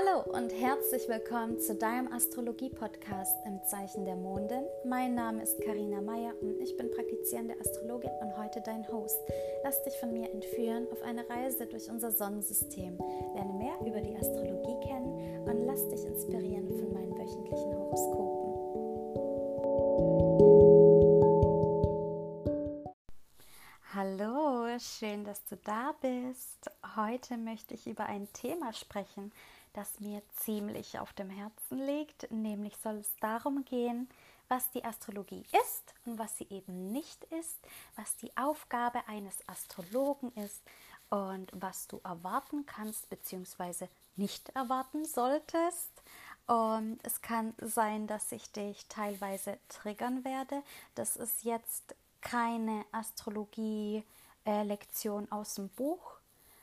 Hallo und herzlich willkommen zu deinem Astrologie-Podcast im Zeichen der Mondin. Mein Name ist Karina Meyer und ich bin praktizierende Astrologin und heute dein Host. Lass dich von mir entführen auf eine Reise durch unser Sonnensystem. Lerne mehr über die Astrologie kennen und lass dich inspirieren von meinen wöchentlichen Horoskopen. Hallo, schön, dass du da bist. Heute möchte ich über ein Thema sprechen, das mir ziemlich auf dem Herzen liegt. Nämlich soll es darum gehen, was die Astrologie ist und was sie eben nicht ist, was die Aufgabe eines Astrologen ist und was du erwarten kannst bzw. nicht erwarten solltest. Und es kann sein, dass ich dich teilweise triggern werde. Das ist jetzt keine Astrologie-Lektion äh, aus dem Buch,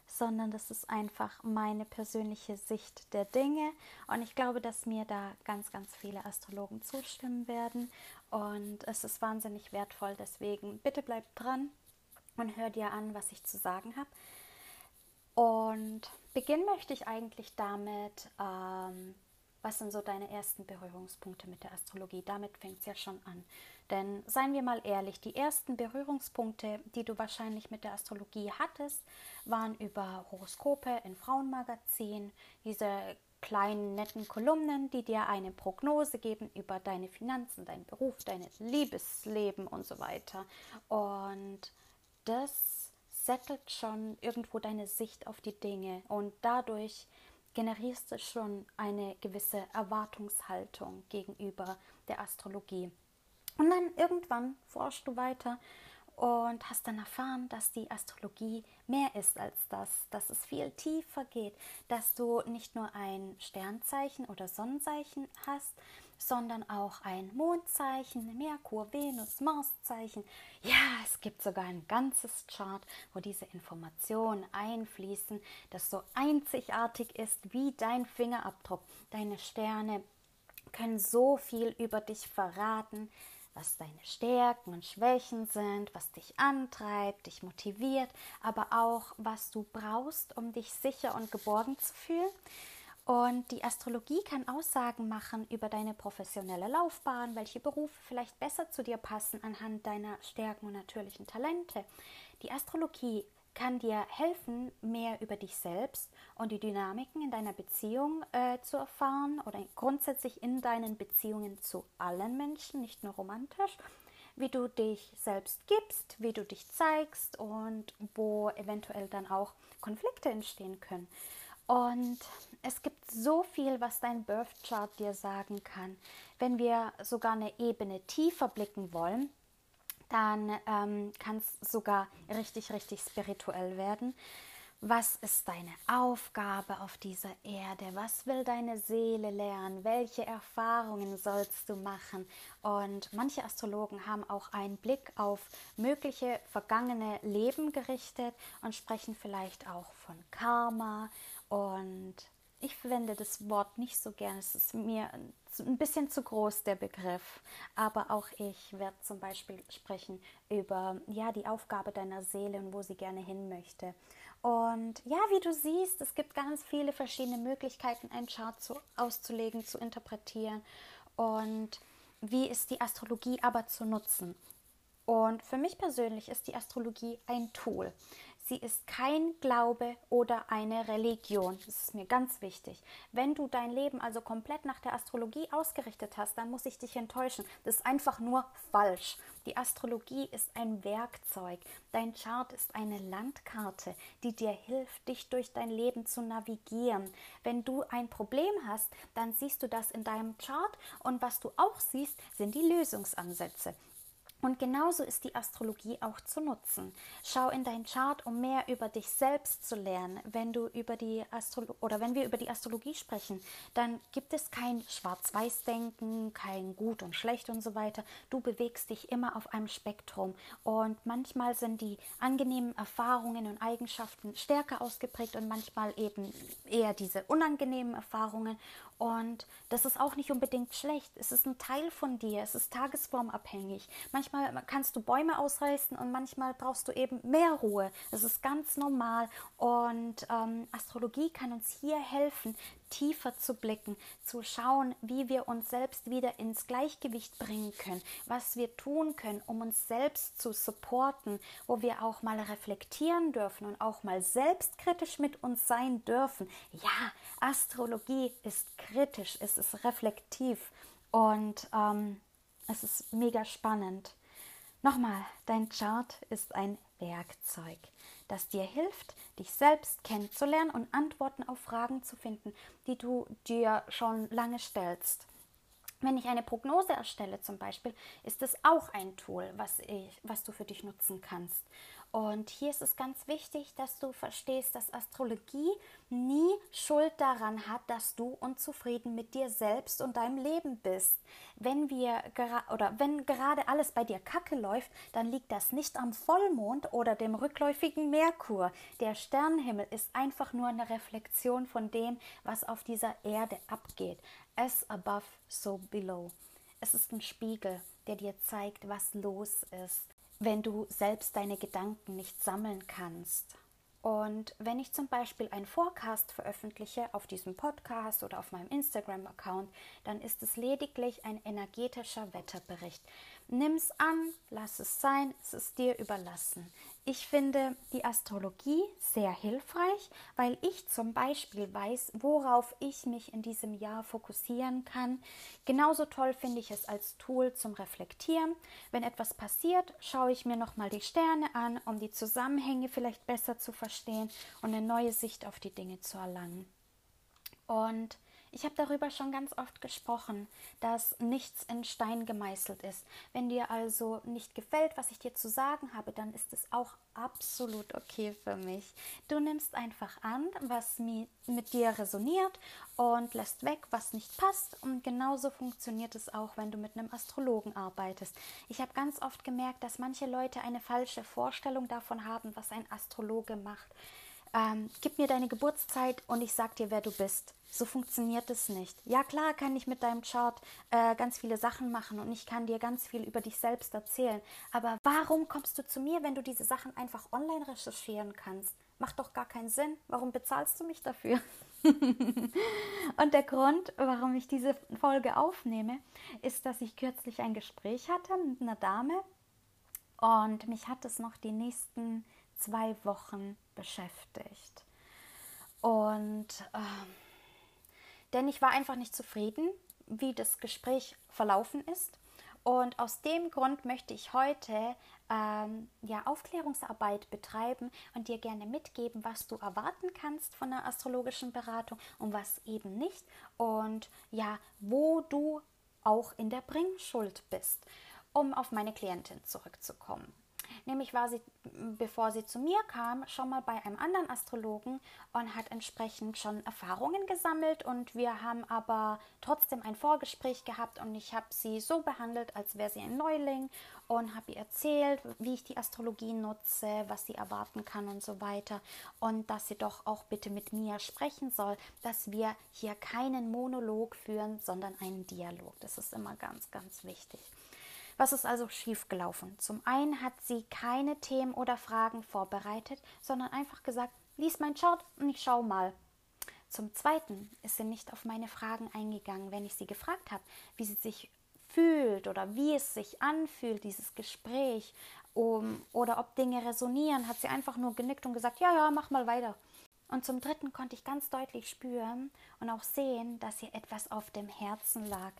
sondern das ist einfach meine persönliche Sicht der Dinge. Und ich glaube, dass mir da ganz, ganz viele Astrologen zustimmen werden. Und es ist wahnsinnig wertvoll. Deswegen bitte bleib dran und hör dir an, was ich zu sagen habe. Und beginnen möchte ich eigentlich damit, ähm, was sind so deine ersten Berührungspunkte mit der Astrologie? Damit fängt es ja schon an. Denn seien wir mal ehrlich, die ersten Berührungspunkte, die du wahrscheinlich mit der Astrologie hattest, waren über Horoskope in Frauenmagazinen, diese kleinen netten Kolumnen, die dir eine Prognose geben über deine Finanzen, deinen Beruf, dein Liebesleben und so weiter. Und das settelt schon irgendwo deine Sicht auf die Dinge und dadurch generierst du schon eine gewisse Erwartungshaltung gegenüber der Astrologie. Und dann irgendwann forschst du weiter und hast dann erfahren, dass die Astrologie mehr ist als das, dass es viel tiefer geht, dass du nicht nur ein Sternzeichen oder Sonnenzeichen hast, sondern auch ein Mondzeichen, Merkur, Venus, Marszeichen. Ja, es gibt sogar ein ganzes Chart, wo diese Informationen einfließen, das so einzigartig ist wie dein Fingerabdruck. Deine Sterne können so viel über dich verraten, was deine Stärken und Schwächen sind, was dich antreibt, dich motiviert, aber auch was du brauchst, um dich sicher und geborgen zu fühlen. Und die Astrologie kann Aussagen machen über deine professionelle Laufbahn, welche Berufe vielleicht besser zu dir passen anhand deiner Stärken und natürlichen Talente. Die Astrologie kann dir helfen, mehr über dich selbst und die Dynamiken in deiner Beziehung äh, zu erfahren oder grundsätzlich in deinen Beziehungen zu allen Menschen, nicht nur romantisch, wie du dich selbst gibst, wie du dich zeigst und wo eventuell dann auch Konflikte entstehen können. Und es gibt so viel, was dein Birth Chart dir sagen kann. Wenn wir sogar eine Ebene tiefer blicken wollen, dann ähm, kann es sogar richtig, richtig spirituell werden. Was ist deine Aufgabe auf dieser Erde? Was will deine Seele lernen? Welche Erfahrungen sollst du machen? Und manche Astrologen haben auch einen Blick auf mögliche vergangene Leben gerichtet und sprechen vielleicht auch von Karma und ich verwende das Wort nicht so gern. Es ist mir ein bisschen zu groß, der Begriff. Aber auch ich werde zum Beispiel sprechen über ja, die Aufgabe deiner Seele und wo sie gerne hin möchte. Und ja, wie du siehst, es gibt ganz viele verschiedene Möglichkeiten, einen Chart zu, auszulegen, zu interpretieren. Und wie ist die Astrologie aber zu nutzen? Und für mich persönlich ist die Astrologie ein Tool. Sie ist kein Glaube oder eine Religion. Das ist mir ganz wichtig. Wenn du dein Leben also komplett nach der Astrologie ausgerichtet hast, dann muss ich dich enttäuschen. Das ist einfach nur falsch. Die Astrologie ist ein Werkzeug. Dein Chart ist eine Landkarte, die dir hilft, dich durch dein Leben zu navigieren. Wenn du ein Problem hast, dann siehst du das in deinem Chart und was du auch siehst, sind die Lösungsansätze. Und genauso ist die Astrologie auch zu nutzen. Schau in dein Chart, um mehr über dich selbst zu lernen. Wenn du über die Astrolo oder wenn wir über die Astrologie sprechen, dann gibt es kein Schwarz-Weiß-Denken, kein Gut und Schlecht und so weiter. Du bewegst dich immer auf einem Spektrum und manchmal sind die angenehmen Erfahrungen und Eigenschaften stärker ausgeprägt und manchmal eben eher diese unangenehmen Erfahrungen. Und das ist auch nicht unbedingt schlecht. Es ist ein Teil von dir. Es ist tagesformabhängig. Manchmal kannst du Bäume ausreißen und manchmal brauchst du eben mehr Ruhe. Das ist ganz normal. Und ähm, Astrologie kann uns hier helfen, tiefer zu blicken, zu schauen, wie wir uns selbst wieder ins Gleichgewicht bringen können, was wir tun können, um uns selbst zu supporten, wo wir auch mal reflektieren dürfen und auch mal selbstkritisch mit uns sein dürfen. Ja, Astrologie ist kritisch, es ist reflektiv und ähm, es ist mega spannend. Nochmal, dein Chart ist ein Werkzeug das dir hilft, dich selbst kennenzulernen und Antworten auf Fragen zu finden, die du dir schon lange stellst. Wenn ich eine Prognose erstelle zum Beispiel, ist es auch ein Tool, was, ich, was du für dich nutzen kannst. Und hier ist es ganz wichtig, dass du verstehst, dass Astrologie nie Schuld daran hat, dass du unzufrieden mit dir selbst und deinem Leben bist. Wenn wir oder wenn gerade alles bei dir kacke läuft, dann liegt das nicht am Vollmond oder dem rückläufigen Merkur. Der Sternenhimmel ist einfach nur eine Reflexion von dem, was auf dieser Erde abgeht. As above, so below. Es ist ein Spiegel, der dir zeigt, was los ist wenn du selbst deine Gedanken nicht sammeln kannst. Und wenn ich zum Beispiel einen Forecast veröffentliche auf diesem Podcast oder auf meinem Instagram-Account, dann ist es lediglich ein energetischer Wetterbericht. Nimm's an, lass es sein, es ist dir überlassen. Ich finde die Astrologie sehr hilfreich, weil ich zum Beispiel weiß, worauf ich mich in diesem Jahr fokussieren kann. Genauso toll finde ich es als Tool zum Reflektieren. Wenn etwas passiert, schaue ich mir nochmal die Sterne an, um die Zusammenhänge vielleicht besser zu verstehen und eine neue Sicht auf die Dinge zu erlangen. Und ich habe darüber schon ganz oft gesprochen, dass nichts in Stein gemeißelt ist. Wenn dir also nicht gefällt, was ich dir zu sagen habe, dann ist es auch absolut okay für mich. Du nimmst einfach an, was mit dir resoniert und lässt weg, was nicht passt. Und genauso funktioniert es auch, wenn du mit einem Astrologen arbeitest. Ich habe ganz oft gemerkt, dass manche Leute eine falsche Vorstellung davon haben, was ein Astrologe macht. Ähm, gib mir deine Geburtszeit und ich sag dir, wer du bist. So funktioniert es nicht. Ja, klar kann ich mit deinem Chart äh, ganz viele Sachen machen und ich kann dir ganz viel über dich selbst erzählen. Aber warum kommst du zu mir, wenn du diese Sachen einfach online recherchieren kannst? Macht doch gar keinen Sinn. Warum bezahlst du mich dafür? und der Grund, warum ich diese Folge aufnehme, ist, dass ich kürzlich ein Gespräch hatte mit einer Dame und mich hat es noch die nächsten zwei Wochen beschäftigt. Und ähm, denn ich war einfach nicht zufrieden, wie das Gespräch verlaufen ist. Und aus dem Grund möchte ich heute ähm, ja, Aufklärungsarbeit betreiben und dir gerne mitgeben, was du erwarten kannst von einer astrologischen Beratung und was eben nicht. Und ja, wo du auch in der Bringschuld bist, um auf meine Klientin zurückzukommen. Nämlich war sie, bevor sie zu mir kam, schon mal bei einem anderen Astrologen und hat entsprechend schon Erfahrungen gesammelt. Und wir haben aber trotzdem ein Vorgespräch gehabt und ich habe sie so behandelt, als wäre sie ein Neuling und habe ihr erzählt, wie ich die Astrologie nutze, was sie erwarten kann und so weiter. Und dass sie doch auch bitte mit mir sprechen soll, dass wir hier keinen Monolog führen, sondern einen Dialog. Das ist immer ganz, ganz wichtig. Was ist also schiefgelaufen? Zum einen hat sie keine Themen oder Fragen vorbereitet, sondern einfach gesagt, lies mein Chart und ich schau mal. Zum zweiten ist sie nicht auf meine Fragen eingegangen, wenn ich sie gefragt habe, wie sie sich fühlt oder wie es sich anfühlt, dieses Gespräch, um, oder ob Dinge resonieren, hat sie einfach nur genickt und gesagt, ja, ja, mach mal weiter. Und zum dritten konnte ich ganz deutlich spüren und auch sehen, dass ihr etwas auf dem Herzen lag,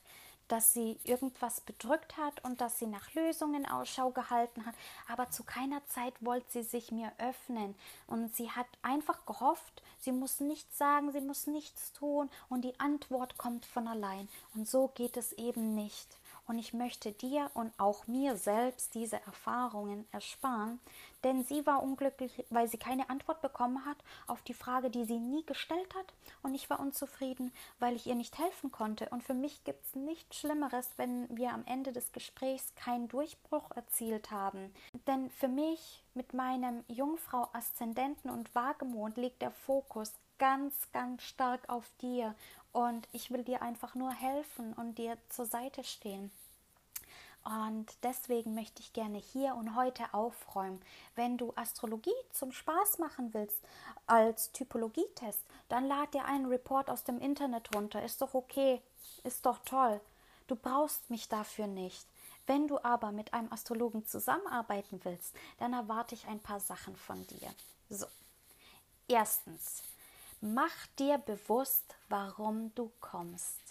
dass sie irgendwas bedrückt hat und dass sie nach Lösungen Ausschau gehalten hat, aber zu keiner Zeit wollte sie sich mir öffnen. Und sie hat einfach gehofft, sie muss nichts sagen, sie muss nichts tun. Und die Antwort kommt von allein. Und so geht es eben nicht. Und ich möchte dir und auch mir selbst diese Erfahrungen ersparen, denn sie war unglücklich, weil sie keine Antwort bekommen hat auf die Frage, die sie nie gestellt hat. Und ich war unzufrieden, weil ich ihr nicht helfen konnte. Und für mich gibt es nichts Schlimmeres, wenn wir am Ende des Gesprächs keinen Durchbruch erzielt haben. Denn für mich mit meinem Jungfrau-Aszendenten und Wagemond liegt der Fokus ganz, ganz stark auf dir und ich will dir einfach nur helfen und dir zur Seite stehen. Und deswegen möchte ich gerne hier und heute aufräumen. Wenn du Astrologie zum Spaß machen willst, als Typologietest, dann lad dir einen Report aus dem Internet runter. Ist doch okay, ist doch toll. Du brauchst mich dafür nicht. Wenn du aber mit einem Astrologen zusammenarbeiten willst, dann erwarte ich ein paar Sachen von dir. So, erstens, mach dir bewusst, warum du kommst.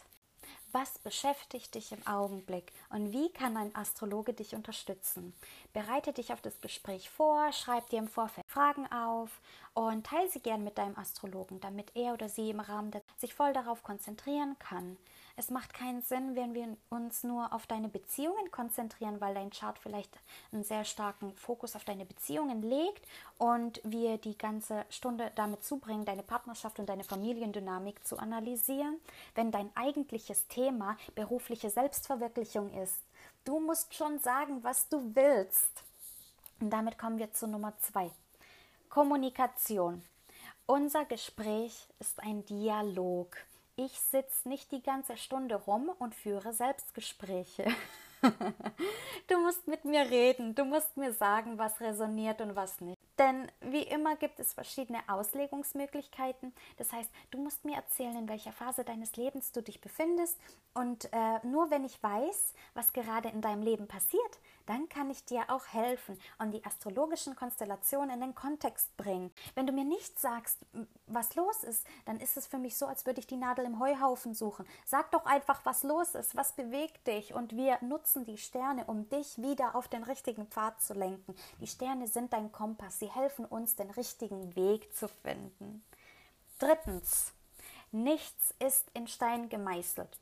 Was beschäftigt dich im Augenblick und wie kann ein Astrologe dich unterstützen? Bereite dich auf das Gespräch vor, schreib dir im Vorfeld Fragen auf und teile sie gern mit deinem Astrologen, damit er oder sie im Rahmen der sich voll darauf konzentrieren kann. Es macht keinen Sinn, wenn wir uns nur auf deine Beziehungen konzentrieren, weil dein Chart vielleicht einen sehr starken Fokus auf deine Beziehungen legt und wir die ganze Stunde damit zubringen, deine Partnerschaft und deine Familiendynamik zu analysieren, wenn dein eigentliches Thema berufliche Selbstverwirklichung ist. Du musst schon sagen, was du willst. Und damit kommen wir zu Nummer zwei. Kommunikation. Unser Gespräch ist ein Dialog. Ich sitze nicht die ganze Stunde rum und führe Selbstgespräche. du musst mit mir reden, du musst mir sagen, was resoniert und was nicht. Denn wie immer gibt es verschiedene Auslegungsmöglichkeiten. Das heißt, du musst mir erzählen, in welcher Phase deines Lebens du dich befindest. Und äh, nur wenn ich weiß, was gerade in deinem Leben passiert, dann kann ich dir auch helfen und die astrologischen Konstellationen in den Kontext bringen. Wenn du mir nicht sagst, was los ist, dann ist es für mich so, als würde ich die Nadel im Heuhaufen suchen. Sag doch einfach, was los ist, was bewegt dich und wir nutzen die Sterne, um dich wieder auf den richtigen Pfad zu lenken. Die Sterne sind dein Kompass, sie helfen uns, den richtigen Weg zu finden. Drittens, nichts ist in Stein gemeißelt.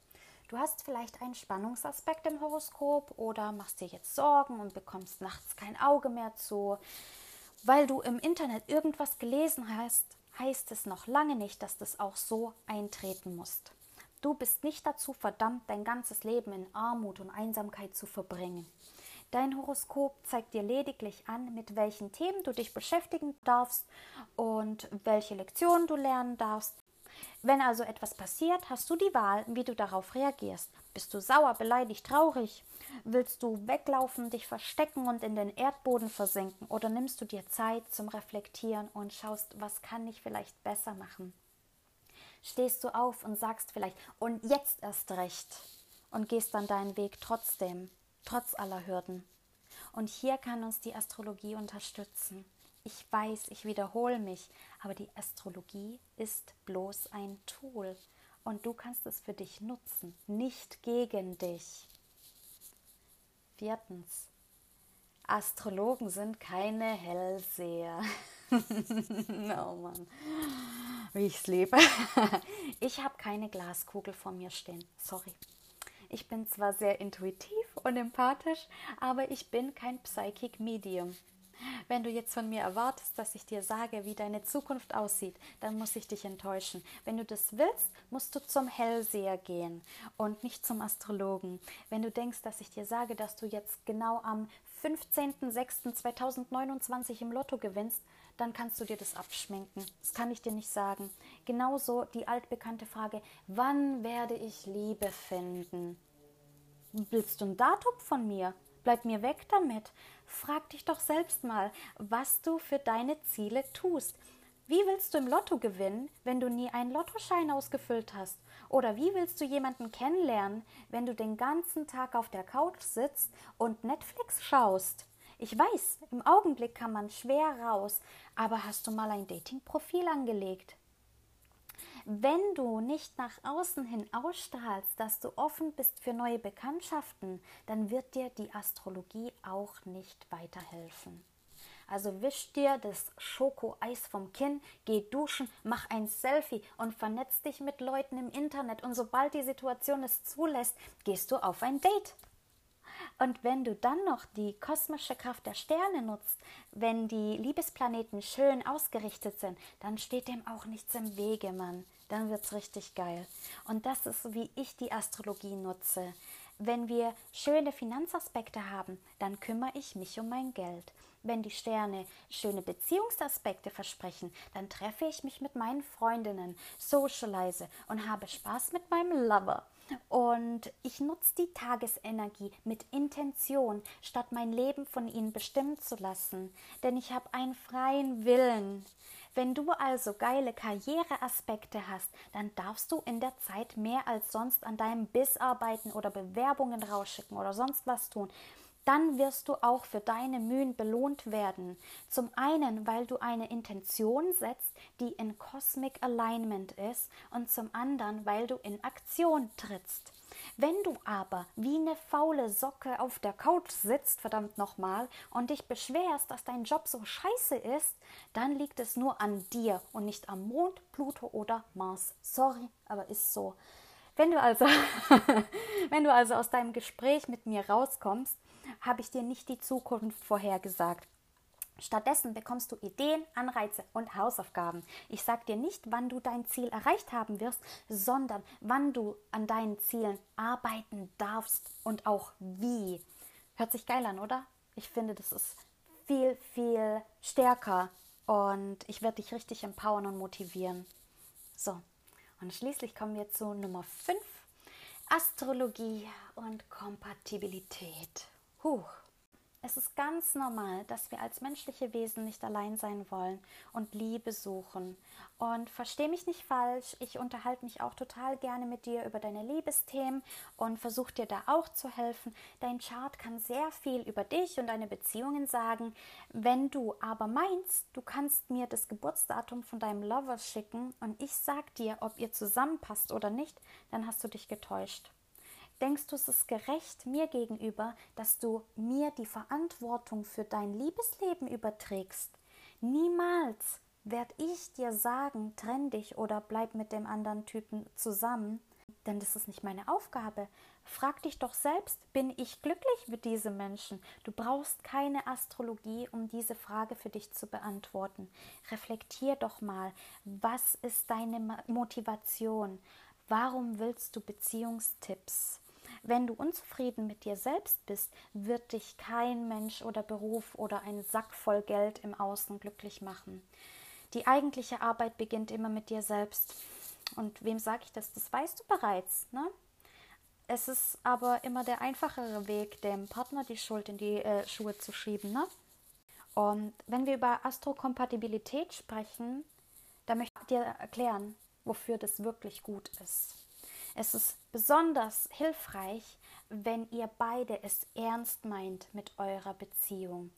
Du hast vielleicht einen Spannungsaspekt im Horoskop oder machst dir jetzt Sorgen und bekommst nachts kein Auge mehr zu. Weil du im Internet irgendwas gelesen hast, heißt es noch lange nicht, dass das auch so eintreten muss. Du bist nicht dazu verdammt, dein ganzes Leben in Armut und Einsamkeit zu verbringen. Dein Horoskop zeigt dir lediglich an, mit welchen Themen du dich beschäftigen darfst und welche Lektionen du lernen darfst. Wenn also etwas passiert, hast du die Wahl, wie du darauf reagierst. Bist du sauer, beleidigt, traurig? Willst du weglaufen, dich verstecken und in den Erdboden versinken? Oder nimmst du dir Zeit zum Reflektieren und schaust, was kann ich vielleicht besser machen? Stehst du auf und sagst vielleicht, und jetzt erst recht, und gehst dann deinen Weg trotzdem, trotz aller Hürden. Und hier kann uns die Astrologie unterstützen. Ich weiß, ich wiederhole mich, aber die Astrologie ist bloß ein Tool und du kannst es für dich nutzen, nicht gegen dich. Viertens. Astrologen sind keine Hellseher. oh Mann, wie ich es lebe. ich habe keine Glaskugel vor mir stehen. Sorry. Ich bin zwar sehr intuitiv und empathisch, aber ich bin kein Psychic Medium. Wenn du jetzt von mir erwartest, dass ich dir sage, wie deine Zukunft aussieht, dann muss ich dich enttäuschen. Wenn du das willst, musst du zum Hellseher gehen und nicht zum Astrologen. Wenn du denkst, dass ich dir sage, dass du jetzt genau am 15.06.2029 im Lotto gewinnst, dann kannst du dir das abschminken. Das kann ich dir nicht sagen. Genauso die altbekannte Frage, wann werde ich Liebe finden? Willst du ein Datum von mir? Bleib mir weg damit. Frag dich doch selbst mal, was du für deine Ziele tust. Wie willst du im Lotto gewinnen, wenn du nie einen Lottoschein ausgefüllt hast? Oder wie willst du jemanden kennenlernen, wenn du den ganzen Tag auf der Couch sitzt und Netflix schaust? Ich weiß, im Augenblick kann man schwer raus, aber hast du mal ein Datingprofil angelegt? Wenn du nicht nach außen hin ausstrahlst, dass du offen bist für neue Bekanntschaften, dann wird dir die Astrologie auch nicht weiterhelfen. Also wisch dir das Schokoeis vom Kinn, geh duschen, mach ein Selfie und vernetz dich mit Leuten im Internet. Und sobald die Situation es zulässt, gehst du auf ein Date. Und wenn du dann noch die kosmische Kraft der Sterne nutzt, wenn die Liebesplaneten schön ausgerichtet sind, dann steht dem auch nichts im Wege, Mann dann wird es richtig geil. Und das ist, wie ich die Astrologie nutze. Wenn wir schöne Finanzaspekte haben, dann kümmere ich mich um mein Geld. Wenn die Sterne schöne Beziehungsaspekte versprechen, dann treffe ich mich mit meinen Freundinnen, socialize und habe Spaß mit meinem Lover. Und ich nutze die Tagesenergie mit Intention, statt mein Leben von ihnen bestimmen zu lassen. Denn ich habe einen freien Willen. Wenn du also geile Karriereaspekte hast, dann darfst du in der Zeit mehr als sonst an deinem Biss arbeiten oder Bewerbungen rausschicken oder sonst was tun dann wirst du auch für deine Mühen belohnt werden. Zum einen, weil du eine Intention setzt, die in Cosmic Alignment ist, und zum anderen, weil du in Aktion trittst. Wenn du aber wie eine faule Socke auf der Couch sitzt, verdammt nochmal, und dich beschwerst, dass dein Job so scheiße ist, dann liegt es nur an dir und nicht am Mond, Pluto oder Mars. Sorry, aber ist so. Wenn du also, wenn du also aus deinem Gespräch mit mir rauskommst habe ich dir nicht die Zukunft vorhergesagt. Stattdessen bekommst du Ideen, Anreize und Hausaufgaben. Ich sage dir nicht, wann du dein Ziel erreicht haben wirst, sondern wann du an deinen Zielen arbeiten darfst und auch wie. Hört sich geil an, oder? Ich finde, das ist viel, viel stärker und ich werde dich richtig empowern und motivieren. So, und schließlich kommen wir zu Nummer 5, Astrologie und Kompatibilität. Huch. Es ist ganz normal, dass wir als menschliche Wesen nicht allein sein wollen und Liebe suchen. Und versteh mich nicht falsch, ich unterhalte mich auch total gerne mit dir über deine Liebesthemen und versuche dir da auch zu helfen. Dein Chart kann sehr viel über dich und deine Beziehungen sagen. Wenn du aber meinst, du kannst mir das Geburtsdatum von deinem Lover schicken und ich sag dir, ob ihr zusammenpasst oder nicht, dann hast du dich getäuscht. Denkst du, es ist gerecht mir gegenüber, dass du mir die Verantwortung für dein Liebesleben überträgst? Niemals werde ich dir sagen, trenn dich oder bleib mit dem anderen Typen zusammen, denn das ist nicht meine Aufgabe. Frag dich doch selbst, bin ich glücklich mit diesem Menschen? Du brauchst keine Astrologie, um diese Frage für dich zu beantworten. Reflektier doch mal, was ist deine Motivation? Warum willst du Beziehungstipps? Wenn du unzufrieden mit dir selbst bist, wird dich kein Mensch oder Beruf oder ein Sack voll Geld im Außen glücklich machen. Die eigentliche Arbeit beginnt immer mit dir selbst. Und wem sage ich das? Das weißt du bereits. Ne? Es ist aber immer der einfachere Weg, dem Partner die Schuld in die äh, Schuhe zu schieben. Ne? Und wenn wir über Astrokompatibilität sprechen, dann möchte ich dir erklären, wofür das wirklich gut ist. Es ist besonders hilfreich, wenn ihr beide es ernst meint mit eurer Beziehung,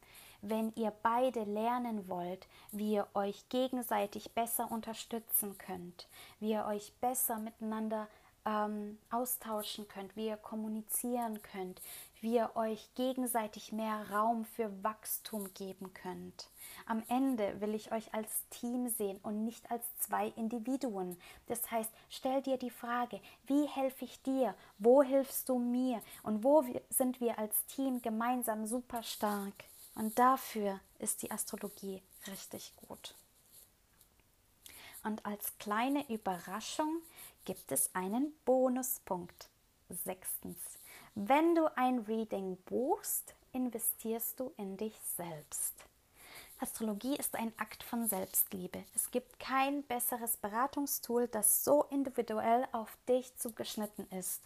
wenn ihr beide lernen wollt, wie ihr euch gegenseitig besser unterstützen könnt, wie ihr euch besser miteinander ähm, austauschen könnt, wie ihr kommunizieren könnt, wie ihr euch gegenseitig mehr Raum für Wachstum geben könnt. Am Ende will ich euch als Team sehen und nicht als zwei Individuen. Das heißt, stell dir die Frage, wie helfe ich dir? Wo hilfst du mir? Und wo sind wir als Team gemeinsam super stark? Und dafür ist die Astrologie richtig gut. Und als kleine Überraschung gibt es einen Bonuspunkt. Sechstens, wenn du ein Reading buchst, investierst du in dich selbst. Astrologie ist ein Akt von Selbstliebe. Es gibt kein besseres Beratungstool, das so individuell auf dich zugeschnitten ist.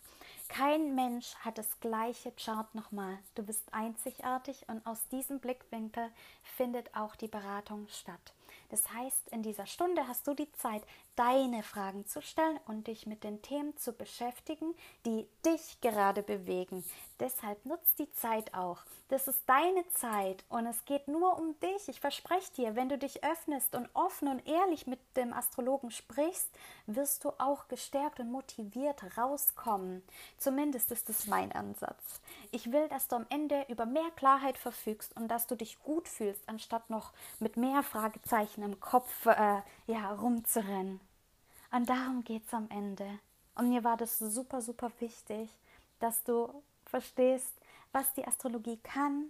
Kein Mensch hat das gleiche Chart nochmal. Du bist einzigartig und aus diesem Blickwinkel findet auch die Beratung statt. Das heißt, in dieser Stunde hast du die Zeit, deine Fragen zu stellen und dich mit den Themen zu beschäftigen, die dich gerade bewegen. Deshalb nutzt die Zeit auch. Das ist deine Zeit und es geht nur um dich. Ich verspreche dir, wenn du dich öffnest und offen und ehrlich mit dem Astrologen sprichst, wirst du auch gestärkt und motiviert rauskommen. Zumindest ist es mein Ansatz. Ich will, dass du am Ende über mehr Klarheit verfügst und dass du dich gut fühlst, anstatt noch mit mehr Fragezeichen im Kopf äh, ja, rumzurennen. Und darum geht es am Ende. Und mir war das super, super wichtig, dass du verstehst, was die Astrologie kann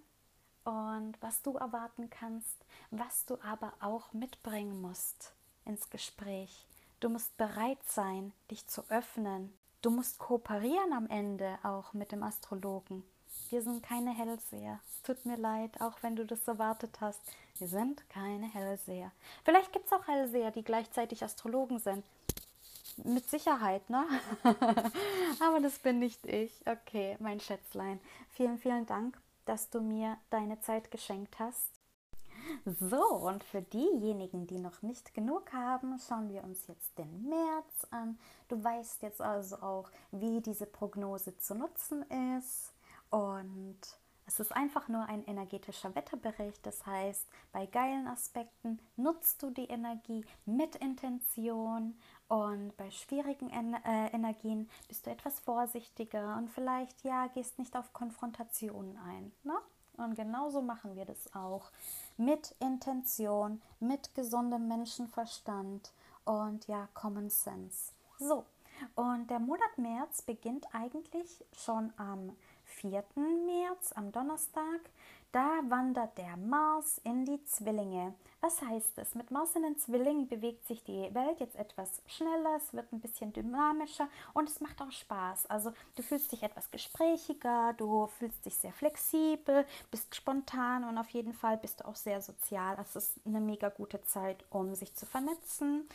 und was du erwarten kannst, was du aber auch mitbringen musst ins Gespräch. Du musst bereit sein, dich zu öffnen. Du musst kooperieren am Ende auch mit dem Astrologen. Wir sind keine Hellseher. Es tut mir leid, auch wenn du das erwartet hast. Wir sind keine Hellseher. Vielleicht gibt es auch Hellseher, die gleichzeitig Astrologen sind. mit Sicherheit, ne? Aber das bin nicht ich. Okay, mein Schätzlein. Vielen, vielen Dank, dass du mir deine Zeit geschenkt hast. So, und für diejenigen, die noch nicht genug haben, schauen wir uns jetzt den März an. Du weißt jetzt also auch, wie diese Prognose zu nutzen ist. Und es ist einfach nur ein energetischer Wetterbericht. Das heißt, bei geilen Aspekten nutzt du die Energie mit Intention und bei schwierigen en äh, Energien bist du etwas vorsichtiger und vielleicht ja gehst nicht auf Konfrontationen ein. Ne? Und genauso machen wir das auch mit Intention, mit gesundem Menschenverstand und ja Common Sense. So, und der Monat März beginnt eigentlich schon am 4. März, am Donnerstag, da wandert der Mars in die Zwillinge. Was heißt das? Mit Mars in den Zwillingen bewegt sich die Welt jetzt etwas schneller, es wird ein bisschen dynamischer und es macht auch Spaß. Also du fühlst dich etwas gesprächiger, du fühlst dich sehr flexibel, bist spontan und auf jeden Fall bist du auch sehr sozial. Es ist eine mega gute Zeit, um sich zu vernetzen.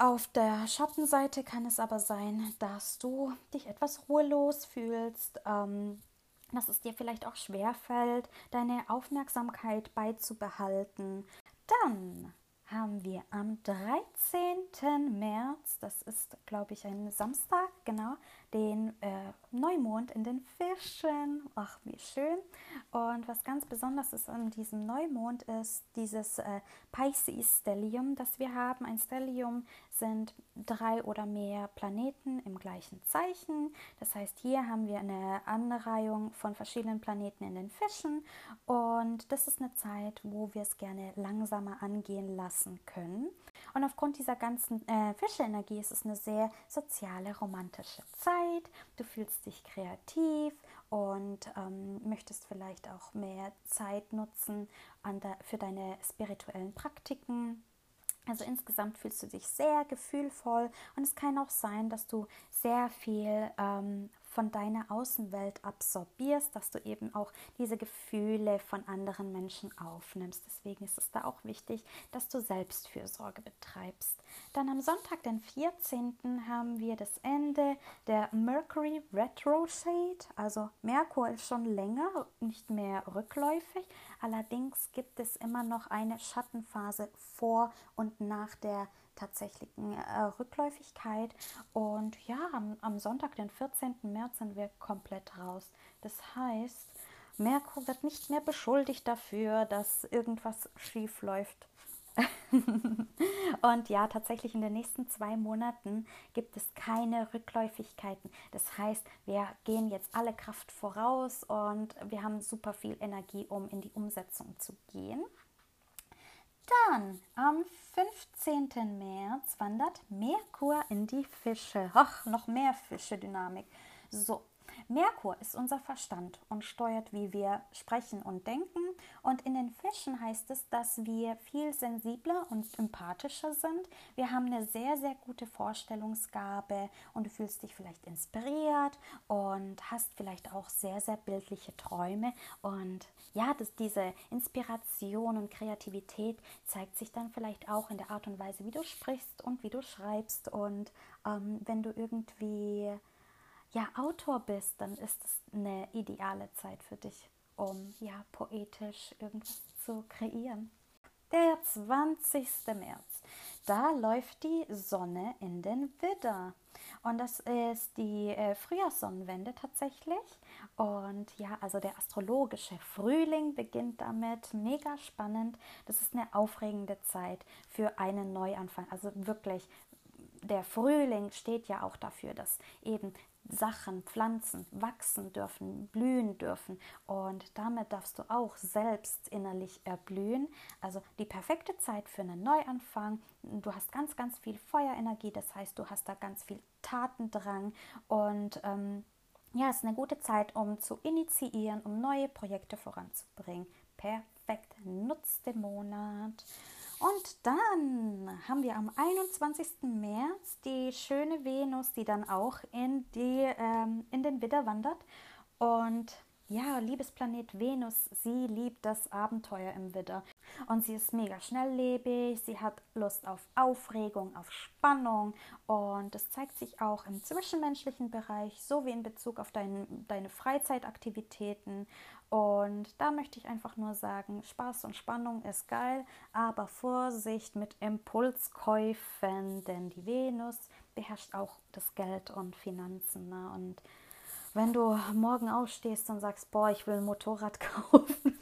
Auf der Schattenseite kann es aber sein, dass du dich etwas ruhelos fühlst, ähm, dass es dir vielleicht auch schwerfällt, deine Aufmerksamkeit beizubehalten. Dann haben wir am 13. März, das ist glaube ich ein Samstag, genau, den äh, Neumond in den Fischen. Ach, wie schön. Und was ganz besonders ist an diesem Neumond ist dieses äh, Pisces-Stellium, das wir haben. Ein Stellium sind drei oder mehr Planeten im gleichen Zeichen. Das heißt, hier haben wir eine Anreihung von verschiedenen Planeten in den Fischen. Und das ist eine Zeit, wo wir es gerne langsamer angehen lassen können. Und aufgrund dieser ganzen äh, Fischeenergie ist es eine sehr soziale, romantische Zeit. Du fühlst dich kreativ und ähm, möchtest vielleicht auch mehr Zeit nutzen der, für deine spirituellen Praktiken. Also insgesamt fühlst du dich sehr gefühlvoll und es kann auch sein, dass du sehr viel ähm, von deiner Außenwelt absorbierst, dass du eben auch diese Gefühle von anderen Menschen aufnimmst. Deswegen ist es da auch wichtig, dass du Selbstfürsorge betreibst. Dann am Sonntag, den 14. haben wir das Ende der Mercury Retrograde. Also Merkur ist schon länger nicht mehr rückläufig. Allerdings gibt es immer noch eine Schattenphase vor und nach der tatsächlichen äh, Rückläufigkeit. Und ja, am, am Sonntag, den 14. März, sind wir komplett raus. Das heißt, Merkur wird nicht mehr beschuldigt dafür, dass irgendwas schief läuft. und ja, tatsächlich in den nächsten zwei Monaten gibt es keine Rückläufigkeiten. Das heißt, wir gehen jetzt alle Kraft voraus und wir haben super viel Energie, um in die Umsetzung zu gehen. Dann am 15. März wandert Merkur in die Fische. Ach, noch mehr Fische-Dynamik. So, Merkur ist unser Verstand und steuert, wie wir sprechen und denken. Und in den Fischen heißt es, dass wir viel sensibler und empathischer sind. Wir haben eine sehr, sehr gute Vorstellungsgabe und du fühlst dich vielleicht inspiriert und hast vielleicht auch sehr, sehr bildliche Träume. Und ja, dass diese Inspiration und Kreativität zeigt sich dann vielleicht auch in der Art und Weise, wie du sprichst und wie du schreibst. Und ähm, wenn du irgendwie ja Autor bist, dann ist es eine ideale Zeit für dich, um ja poetisch irgendwas zu kreieren. Der 20. März. Da läuft die Sonne in den Widder. Und das ist die äh, Frühjahrssonnenwende tatsächlich. Und ja, also der astrologische Frühling beginnt damit. Mega spannend. Das ist eine aufregende Zeit für einen Neuanfang. Also wirklich, der Frühling steht ja auch dafür, dass eben Sachen, Pflanzen wachsen dürfen, blühen dürfen und damit darfst du auch selbst innerlich erblühen. Also die perfekte Zeit für einen Neuanfang. Du hast ganz, ganz viel Feuerenergie, das heißt, du hast da ganz viel Tatendrang und ähm, ja, es ist eine gute Zeit, um zu initiieren, um neue Projekte voranzubringen. Perfekt, nutzt den Monat. Und dann haben wir am 21. März die schöne Venus, die dann auch in, die, ähm, in den Widder wandert. Und ja, Liebesplanet Venus, sie liebt das Abenteuer im Widder. Und sie ist mega schnelllebig, sie hat Lust auf Aufregung, auf Spannung und das zeigt sich auch im zwischenmenschlichen Bereich sowie in Bezug auf dein, deine Freizeitaktivitäten und da möchte ich einfach nur sagen, Spaß und Spannung ist geil, aber Vorsicht mit Impulskäufen, denn die Venus beherrscht auch das Geld und Finanzen. Ne? Und wenn du morgen aufstehst und sagst, boah, ich will ein Motorrad kaufen.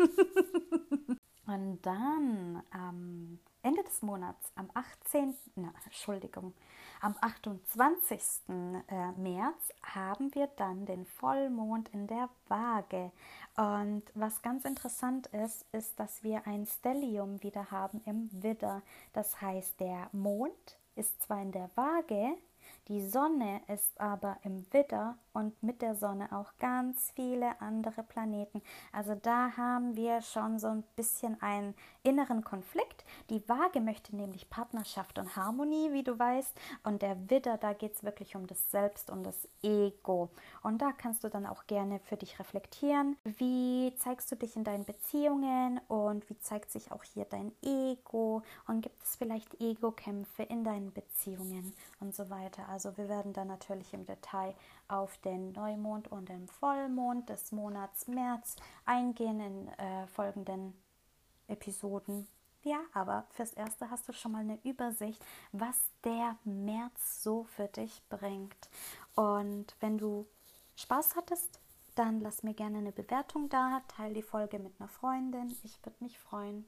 Und dann am Ende des Monats, am 18. Na, Entschuldigung, am 28. Äh, März haben wir dann den Vollmond in der Waage. Und was ganz interessant ist, ist, dass wir ein Stellium wieder haben im Widder. Das heißt, der Mond ist zwar in der Waage, die Sonne ist aber im Widder und mit der Sonne auch ganz viele andere Planeten. Also da haben wir schon so ein bisschen einen inneren Konflikt. Die Waage möchte nämlich Partnerschaft und Harmonie, wie du weißt. Und der Widder, da geht es wirklich um das Selbst und das Ego. Und da kannst du dann auch gerne für dich reflektieren. Wie zeigst du dich in deinen Beziehungen und wie zeigt sich auch hier dein Ego? Und gibt es vielleicht Ego-Kämpfe in deinen Beziehungen und so weiter? Also wir werden dann natürlich im Detail auf den Neumond und den Vollmond des Monats März eingehen in äh, folgenden Episoden. Ja, aber fürs Erste hast du schon mal eine Übersicht, was der März so für dich bringt. Und wenn du Spaß hattest, dann lass mir gerne eine Bewertung da, teile die Folge mit einer Freundin. Ich würde mich freuen.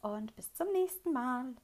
Und bis zum nächsten Mal.